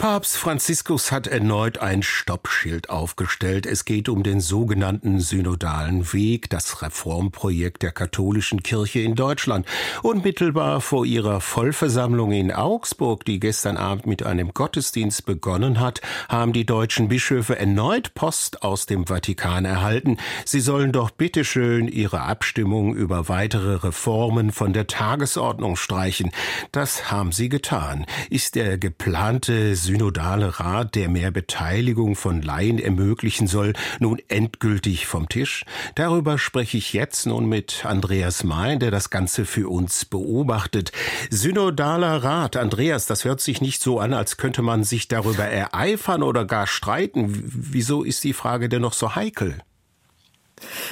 Papst Franziskus hat erneut ein Stoppschild aufgestellt. Es geht um den sogenannten synodalen Weg, das Reformprojekt der katholischen Kirche in Deutschland. Unmittelbar vor ihrer Vollversammlung in Augsburg, die gestern Abend mit einem Gottesdienst begonnen hat, haben die deutschen Bischöfe erneut Post aus dem Vatikan erhalten. Sie sollen doch bitteschön ihre Abstimmung über weitere Reformen von der Tagesordnung streichen. Das haben sie getan. Ist der geplante synodale Rat, der mehr Beteiligung von Laien ermöglichen soll, nun endgültig vom Tisch? Darüber spreche ich jetzt nun mit Andreas Mein, der das Ganze für uns beobachtet. Synodaler Rat, Andreas, das hört sich nicht so an, als könnte man sich darüber ereifern oder gar streiten. Wieso ist die Frage denn noch so heikel?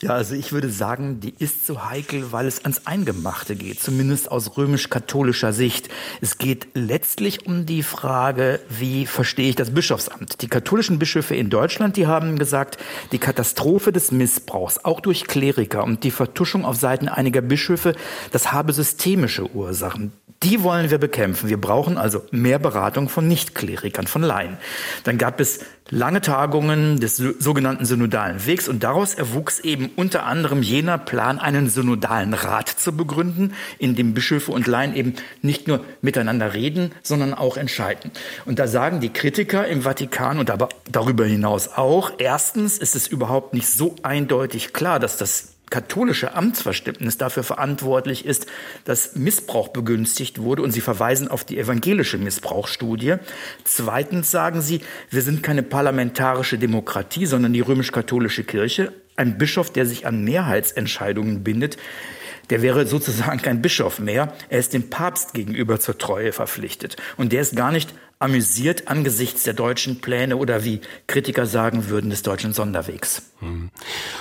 Ja, also ich würde sagen, die ist so heikel, weil es ans Eingemachte geht, zumindest aus römisch-katholischer Sicht. Es geht letztlich um die Frage, wie verstehe ich das Bischofsamt? Die katholischen Bischöfe in Deutschland, die haben gesagt, die Katastrophe des Missbrauchs, auch durch Kleriker und die Vertuschung auf Seiten einiger Bischöfe, das habe systemische Ursachen. Die wollen wir bekämpfen. Wir brauchen also mehr Beratung von Nichtklerikern, von Laien. Dann gab es lange Tagungen des sogenannten synodalen Wegs und daraus erwuchs eben unter anderem jener Plan, einen synodalen Rat zu begründen, in dem Bischöfe und Laien eben nicht nur miteinander reden, sondern auch entscheiden. Und da sagen die Kritiker im Vatikan und aber darüber hinaus auch, erstens ist es überhaupt nicht so eindeutig klar, dass das katholische Amtsverständnis dafür verantwortlich ist, dass Missbrauch begünstigt wurde und sie verweisen auf die evangelische Missbrauchsstudie. Zweitens sagen sie, wir sind keine parlamentarische Demokratie, sondern die römisch-katholische Kirche. Ein Bischof, der sich an Mehrheitsentscheidungen bindet, der wäre sozusagen kein Bischof mehr. Er ist dem Papst gegenüber zur Treue verpflichtet. Und der ist gar nicht amüsiert angesichts der deutschen Pläne oder wie Kritiker sagen würden, des deutschen Sonderwegs. Hm.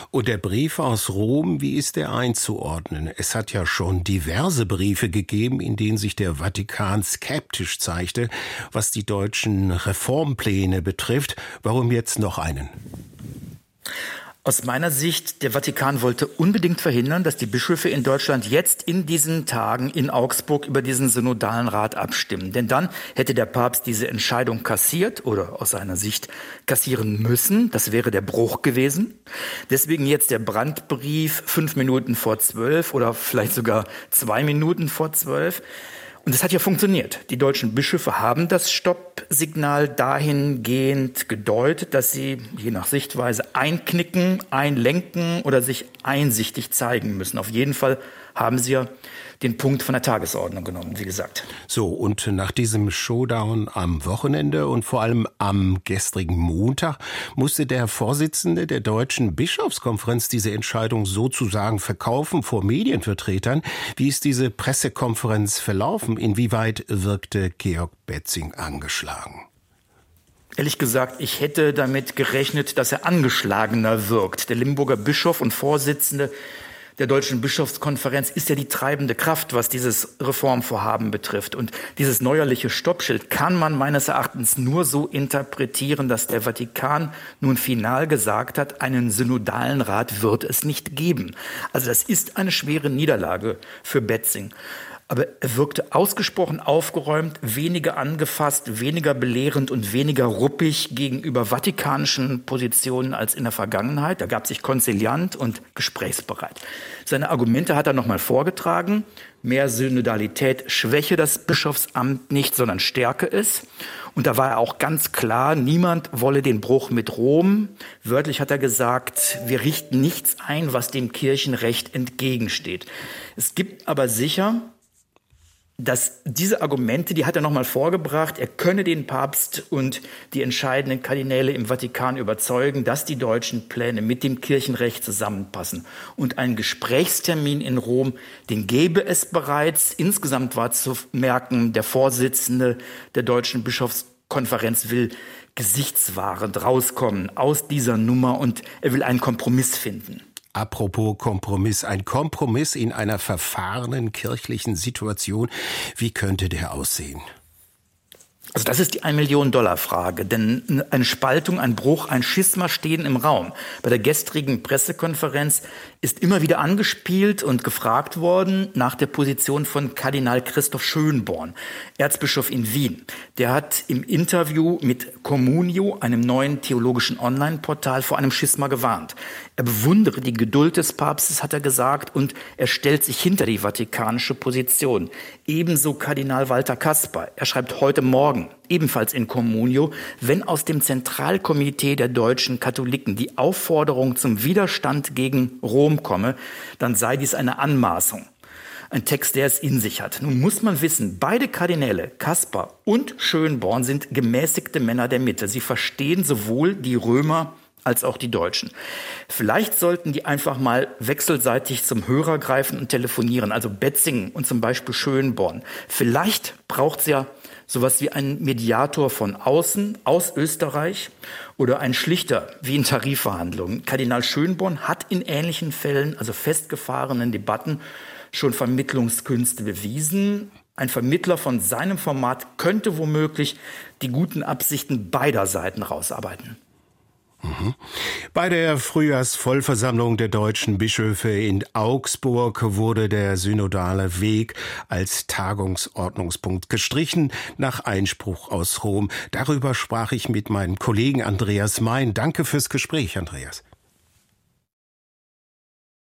Und der Brief aus Rom, wie ist der einzuordnen? Es hat ja schon diverse Briefe gegeben, in denen sich der Vatikan skeptisch zeigte, was die deutschen Reformpläne betrifft. Warum jetzt noch einen? Aus meiner Sicht, der Vatikan wollte unbedingt verhindern, dass die Bischöfe in Deutschland jetzt in diesen Tagen in Augsburg über diesen synodalen Rat abstimmen. Denn dann hätte der Papst diese Entscheidung kassiert oder aus seiner Sicht kassieren müssen. Das wäre der Bruch gewesen. Deswegen jetzt der Brandbrief fünf Minuten vor zwölf oder vielleicht sogar zwei Minuten vor zwölf. Und es hat ja funktioniert. Die deutschen Bischöfe haben das Stoppsignal dahingehend gedeutet, dass sie je nach Sichtweise einknicken, einlenken oder sich einsichtig zeigen müssen. Auf jeden Fall haben sie ja den Punkt von der Tagesordnung genommen, wie gesagt. So, und nach diesem Showdown am Wochenende und vor allem am gestrigen Montag musste der Vorsitzende der Deutschen Bischofskonferenz diese Entscheidung sozusagen verkaufen vor Medienvertretern. Wie ist diese Pressekonferenz verlaufen? Inwieweit wirkte Georg Betzing angeschlagen? Ehrlich gesagt, ich hätte damit gerechnet, dass er angeschlagener wirkt. Der Limburger Bischof und Vorsitzende der Deutschen Bischofskonferenz ist ja die treibende Kraft, was dieses Reformvorhaben betrifft. Und dieses neuerliche Stoppschild kann man meines Erachtens nur so interpretieren, dass der Vatikan nun final gesagt hat, einen synodalen Rat wird es nicht geben. Also das ist eine schwere Niederlage für Betzing aber er wirkte ausgesprochen aufgeräumt, weniger angefasst, weniger belehrend und weniger ruppig gegenüber vatikanischen Positionen als in der Vergangenheit. Er gab sich konziliant und gesprächsbereit. Seine Argumente hat er nochmal vorgetragen. Mehr Synodalität schwäche das Bischofsamt nicht, sondern stärke es. Und da war er auch ganz klar, niemand wolle den Bruch mit Rom. Wörtlich hat er gesagt, wir richten nichts ein, was dem Kirchenrecht entgegensteht. Es gibt aber sicher dass diese Argumente, die hat er nochmal vorgebracht, er könne den Papst und die entscheidenden Kardinäle im Vatikan überzeugen, dass die deutschen Pläne mit dem Kirchenrecht zusammenpassen. Und ein Gesprächstermin in Rom, den gäbe es bereits. Insgesamt war zu merken, der Vorsitzende der deutschen Bischofskonferenz will gesichtswahrend rauskommen aus dieser Nummer und er will einen Kompromiss finden. Apropos Kompromiss, ein Kompromiss in einer verfahrenen kirchlichen Situation. Wie könnte der aussehen? Also das ist die ein Million Dollar Frage, denn eine Spaltung, ein Bruch, ein Schisma stehen im Raum. Bei der gestrigen Pressekonferenz ist immer wieder angespielt und gefragt worden nach der Position von Kardinal Christoph Schönborn, Erzbischof in Wien. Der hat im Interview mit Communio, einem neuen theologischen Online-Portal, vor einem Schisma gewarnt. Er bewundere die Geduld des Papstes, hat er gesagt, und er stellt sich hinter die vatikanische Position. Ebenso Kardinal Walter Kasper. Er schreibt heute Morgen, ebenfalls in Communio, wenn aus dem Zentralkomitee der deutschen Katholiken die Aufforderung zum Widerstand gegen Rom komme, dann sei dies eine Anmaßung. Ein Text, der es in sich hat. Nun muss man wissen, beide Kardinäle, Kaspar und Schönborn, sind gemäßigte Männer der Mitte. Sie verstehen sowohl die Römer als auch die Deutschen. Vielleicht sollten die einfach mal wechselseitig zum Hörer greifen und telefonieren, also Betzingen und zum Beispiel Schönborn. Vielleicht braucht es ja sowas wie einen Mediator von außen, aus Österreich oder ein Schlichter wie in Tarifverhandlungen. Kardinal Schönborn hat in ähnlichen Fällen, also festgefahrenen Debatten, schon Vermittlungskünste bewiesen. Ein Vermittler von seinem Format könnte womöglich die guten Absichten beider Seiten rausarbeiten. Bei der Frühjahrsvollversammlung der deutschen Bischöfe in Augsburg wurde der synodale Weg als Tagungsordnungspunkt gestrichen nach Einspruch aus Rom. Darüber sprach ich mit meinem Kollegen Andreas Mein. Danke fürs Gespräch, Andreas.